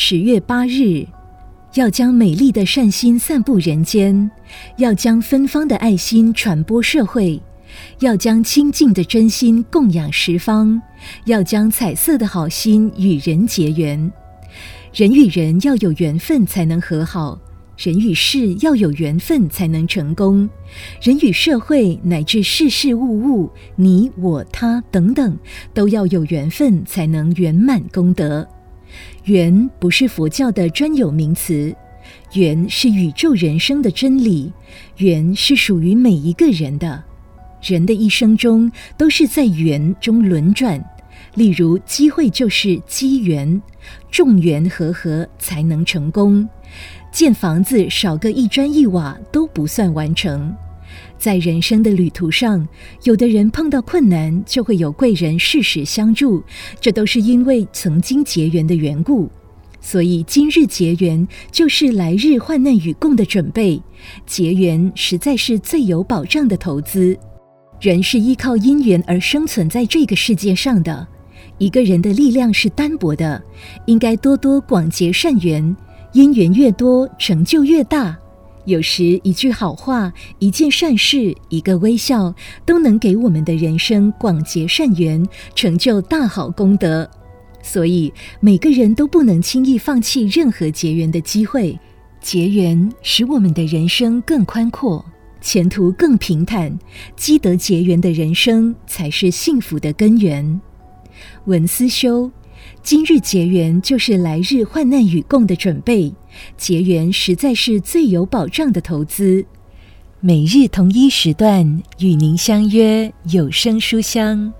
十月八日，要将美丽的善心散布人间，要将芬芳的爱心传播社会，要将清净的真心供养十方，要将彩色的好心与人结缘。人与人要有缘分才能和好，人与事要有缘分才能成功，人与社会乃至事事物物，你我他等等，都要有缘分才能圆满功德。缘不是佛教的专有名词，缘是宇宙人生的真理，缘是属于每一个人的。人的一生中都是在缘中轮转，例如机会就是机缘，众缘和合才能成功。建房子少个一砖一瓦都不算完成。在人生的旅途上，有的人碰到困难，就会有贵人适时相助，这都是因为曾经结缘的缘故。所以今日结缘，就是来日患难与共的准备。结缘实在是最有保障的投资。人是依靠因缘而生存在这个世界上的，一个人的力量是单薄的，应该多多广结善缘，因缘越多，成就越大。有时一句好话、一件善事、一个微笑，都能给我们的人生广结善缘，成就大好功德。所以每个人都不能轻易放弃任何结缘的机会。结缘使我们的人生更宽阔，前途更平坦。积德结缘的人生才是幸福的根源。文思修。今日结缘，就是来日患难与共的准备。结缘实在是最有保障的投资。每日同一时段与您相约有声书香。